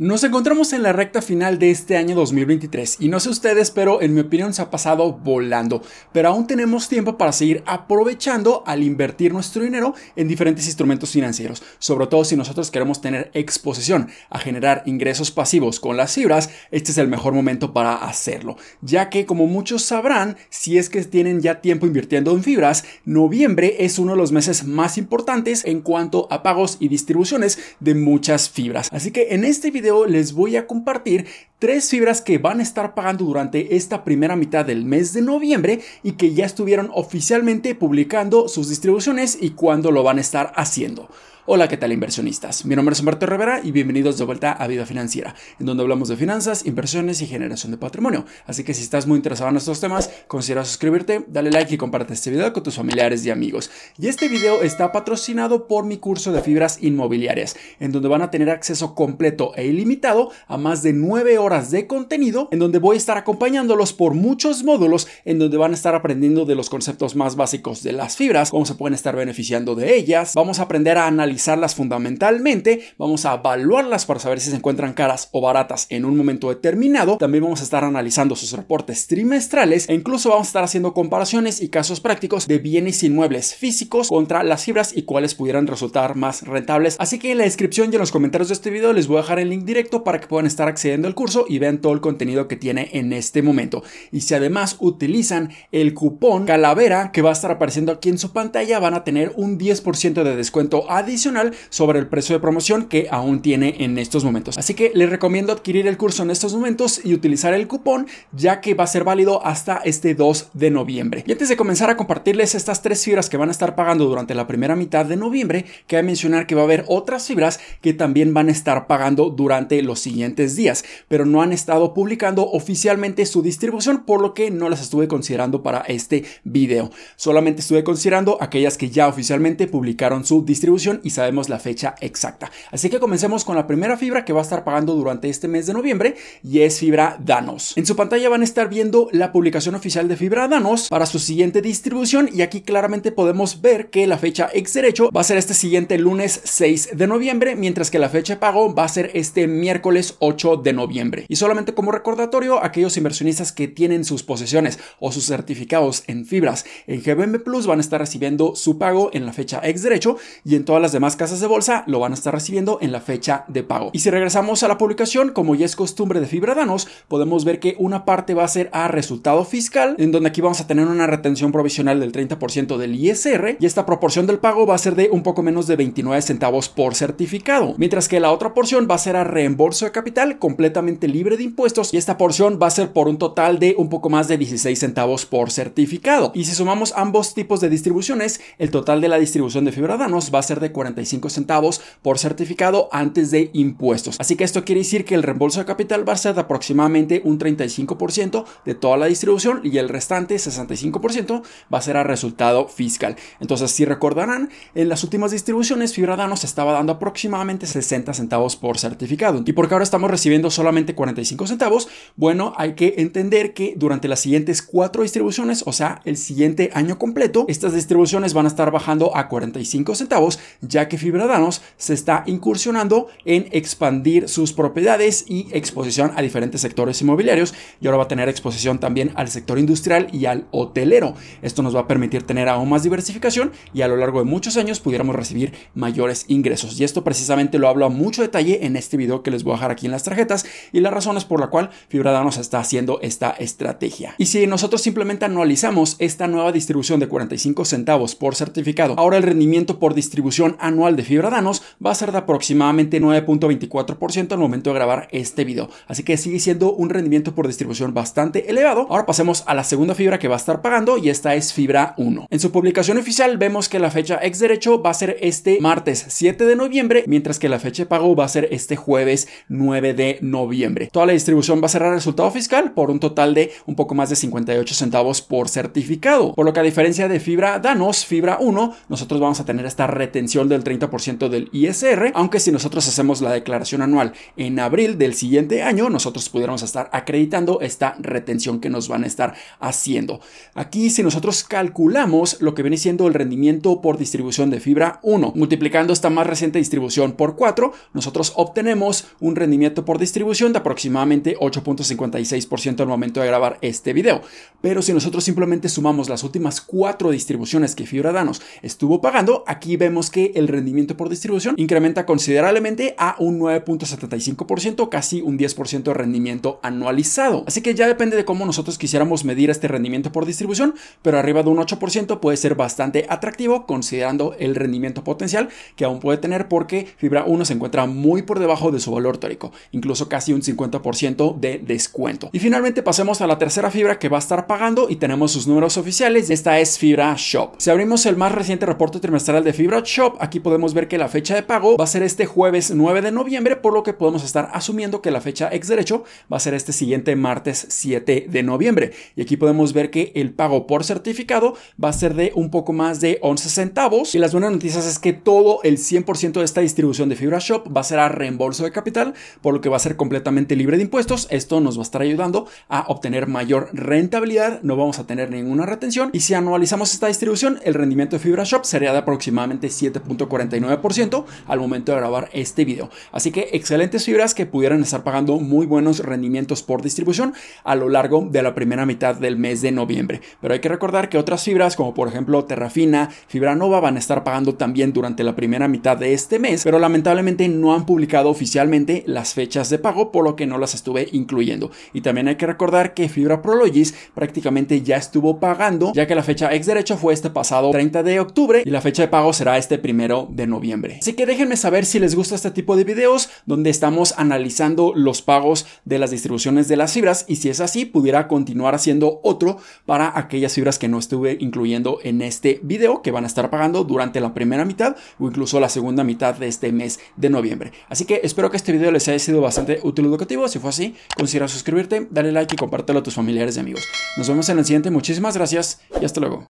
Nos encontramos en la recta final de este año 2023 y no sé ustedes, pero en mi opinión se ha pasado volando, pero aún tenemos tiempo para seguir aprovechando al invertir nuestro dinero en diferentes instrumentos financieros, sobre todo si nosotros queremos tener exposición a generar ingresos pasivos con las fibras, este es el mejor momento para hacerlo, ya que como muchos sabrán, si es que tienen ya tiempo invirtiendo en fibras, noviembre es uno de los meses más importantes en cuanto a pagos y distribuciones de muchas fibras. Así que en este video les voy a compartir tres fibras que van a estar pagando durante esta primera mitad del mes de noviembre y que ya estuvieron oficialmente publicando sus distribuciones y cuándo lo van a estar haciendo. Hola, ¿qué tal inversionistas? Mi nombre es Humberto Rivera y bienvenidos de vuelta a Vida Financiera, en donde hablamos de finanzas, inversiones y generación de patrimonio. Así que si estás muy interesado en estos temas, considera suscribirte, dale like y comparte este video con tus familiares y amigos. Y este video está patrocinado por mi curso de fibras inmobiliarias, en donde van a tener acceso completo e ilimitado a más de 9 horas de contenido, en donde voy a estar acompañándolos por muchos módulos, en donde van a estar aprendiendo de los conceptos más básicos de las fibras, cómo se pueden estar beneficiando de ellas, vamos a aprender a analizar analizarlas fundamentalmente, vamos a evaluarlas para saber si se encuentran caras o baratas en un momento determinado, también vamos a estar analizando sus reportes trimestrales e incluso vamos a estar haciendo comparaciones y casos prácticos de bienes inmuebles físicos contra las fibras y cuáles pudieran resultar más rentables. Así que en la descripción y en los comentarios de este video les voy a dejar el link directo para que puedan estar accediendo al curso y vean todo el contenido que tiene en este momento. Y si además utilizan el cupón calavera que va a estar apareciendo aquí en su pantalla, van a tener un 10% de descuento adicional sobre el precio de promoción que aún tiene en estos momentos. Así que les recomiendo adquirir el curso en estos momentos y utilizar el cupón ya que va a ser válido hasta este 2 de noviembre. Y antes de comenzar a compartirles estas tres fibras que van a estar pagando durante la primera mitad de noviembre, quiero mencionar que va a haber otras fibras que también van a estar pagando durante los siguientes días, pero no han estado publicando oficialmente su distribución, por lo que no las estuve considerando para este video. Solamente estuve considerando aquellas que ya oficialmente publicaron su distribución y sabemos la fecha exacta. Así que comencemos con la primera fibra que va a estar pagando durante este mes de noviembre y es fibra Danos. En su pantalla van a estar viendo la publicación oficial de fibra Danos para su siguiente distribución y aquí claramente podemos ver que la fecha ex derecho va a ser este siguiente lunes 6 de noviembre, mientras que la fecha de pago va a ser este miércoles 8 de noviembre. Y solamente como recordatorio, aquellos inversionistas que tienen sus posesiones o sus certificados en fibras en GBM Plus van a estar recibiendo su pago en la fecha ex derecho y en todas las demás casas de bolsa lo van a estar recibiendo en la fecha de pago. Y si regresamos a la publicación, como ya es costumbre de Fibra Danos, podemos ver que una parte va a ser a resultado fiscal, en donde aquí vamos a tener una retención provisional del 30% del ISR y esta proporción del pago va a ser de un poco menos de 29 centavos por certificado, mientras que la otra porción va a ser a reembolso de capital completamente libre de impuestos y esta porción va a ser por un total de un poco más de 16 centavos por certificado. Y si sumamos ambos tipos de distribuciones, el total de la distribución de Fibra Danos va a ser de 40 centavos por certificado antes de impuestos. Así que esto quiere decir que el reembolso de capital va a ser de aproximadamente un 35% de toda la distribución y el restante 65% va a ser a resultado fiscal. Entonces, si recordarán, en las últimas distribuciones Fibra Danos estaba dando aproximadamente 60 centavos por certificado. Y porque ahora estamos recibiendo solamente 45 centavos, bueno, hay que entender que durante las siguientes cuatro distribuciones, o sea, el siguiente año completo, estas distribuciones van a estar bajando a 45 centavos, ya que Fibradanos se está incursionando en expandir sus propiedades y exposición a diferentes sectores inmobiliarios y ahora va a tener exposición también al sector industrial y al hotelero. Esto nos va a permitir tener aún más diversificación y a lo largo de muchos años pudiéramos recibir mayores ingresos. Y esto precisamente lo hablo a mucho detalle en este video que les voy a dejar aquí en las tarjetas las razones por la cual Fibradanos está haciendo esta estrategia. Y si nosotros simplemente analizamos esta nueva distribución de 45 centavos por certificado, ahora el rendimiento por distribución anual de fibra danos va a ser de aproximadamente 9.24% al momento de grabar este video. Así que sigue siendo un rendimiento por distribución bastante elevado. Ahora pasemos a la segunda fibra que va a estar pagando y esta es fibra 1. En su publicación oficial vemos que la fecha ex derecho va a ser este martes 7 de noviembre, mientras que la fecha de pago va a ser este jueves 9 de noviembre. Toda la distribución va a cerrar resultado fiscal por un total de un poco más de 58 centavos por certificado. Por lo que a diferencia de Fibra Danos, Fibra 1, nosotros vamos a tener esta retención del 30% del ISR, aunque si nosotros hacemos la declaración anual en abril del siguiente año, nosotros pudiéramos estar acreditando esta retención que nos van a estar haciendo. Aquí si nosotros calculamos lo que viene siendo el rendimiento por distribución de Fibra 1, multiplicando esta más reciente distribución por 4, nosotros obtenemos un rendimiento por distribución de aproximadamente 8.56% al momento de grabar este video. Pero si nosotros simplemente sumamos las últimas cuatro distribuciones que Fibra Danos estuvo pagando, aquí vemos que el rendimiento por distribución incrementa considerablemente a un 9.75%, casi un 10% de rendimiento anualizado. Así que ya depende de cómo nosotros quisiéramos medir este rendimiento por distribución, pero arriba de un 8% puede ser bastante atractivo considerando el rendimiento potencial que aún puede tener porque Fibra 1 se encuentra muy por debajo de su valor teórico, incluso casi un 50% de descuento. Y finalmente pasemos a la tercera fibra que va a estar pagando y tenemos sus números oficiales. Esta es Fibra Shop. Si abrimos el más reciente reporte trimestral de Fibra Shop, aquí podemos ver que la fecha de pago va a ser este jueves 9 de noviembre, por lo que podemos estar asumiendo que la fecha ex derecho va a ser este siguiente martes 7 de noviembre. Y aquí podemos ver que el pago por certificado va a ser de un poco más de 11 centavos. Y las buenas noticias es que todo el 100% de esta distribución de Fibra Shop va a ser a reembolso de capital, por lo que va a ser completamente libre de impuestos. Esto nos va a estar ayudando a obtener mayor rentabilidad, no vamos a tener ninguna retención. Y si anualizamos esta distribución, el rendimiento de Fibra Shop sería de aproximadamente 7.49% al momento de grabar este video. Así que excelentes fibras que pudieran estar pagando muy buenos rendimientos por distribución a lo largo de la primera mitad del mes de noviembre. Pero hay que recordar que otras fibras, como por ejemplo Terrafina, Fibra Nova, van a estar pagando también durante la primera mitad de este mes, pero lamentablemente no han publicado oficialmente las fechas de pago, por lo que no las estuve incluyendo. Y también hay que recordar que Fibra Prologis prácticamente ya estuvo pagando, ya que la fecha ex derecho fue este pasado 30 de octubre y la fecha de pago será este primero de noviembre. Así que déjenme saber si les gusta este tipo de videos donde estamos analizando los pagos de las distribuciones de las fibras y si es así, pudiera continuar haciendo otro para aquellas fibras que no estuve incluyendo en este video que van a estar pagando durante la primera mitad o incluso la segunda mitad de este mes de noviembre. Así que espero que este video les haya sido bastante útil educativo. Si fue así, considera suscribirte, dale like y compártelo a tus familiares y amigos. Nos vemos en el siguiente. Muchísimas gracias y hasta luego.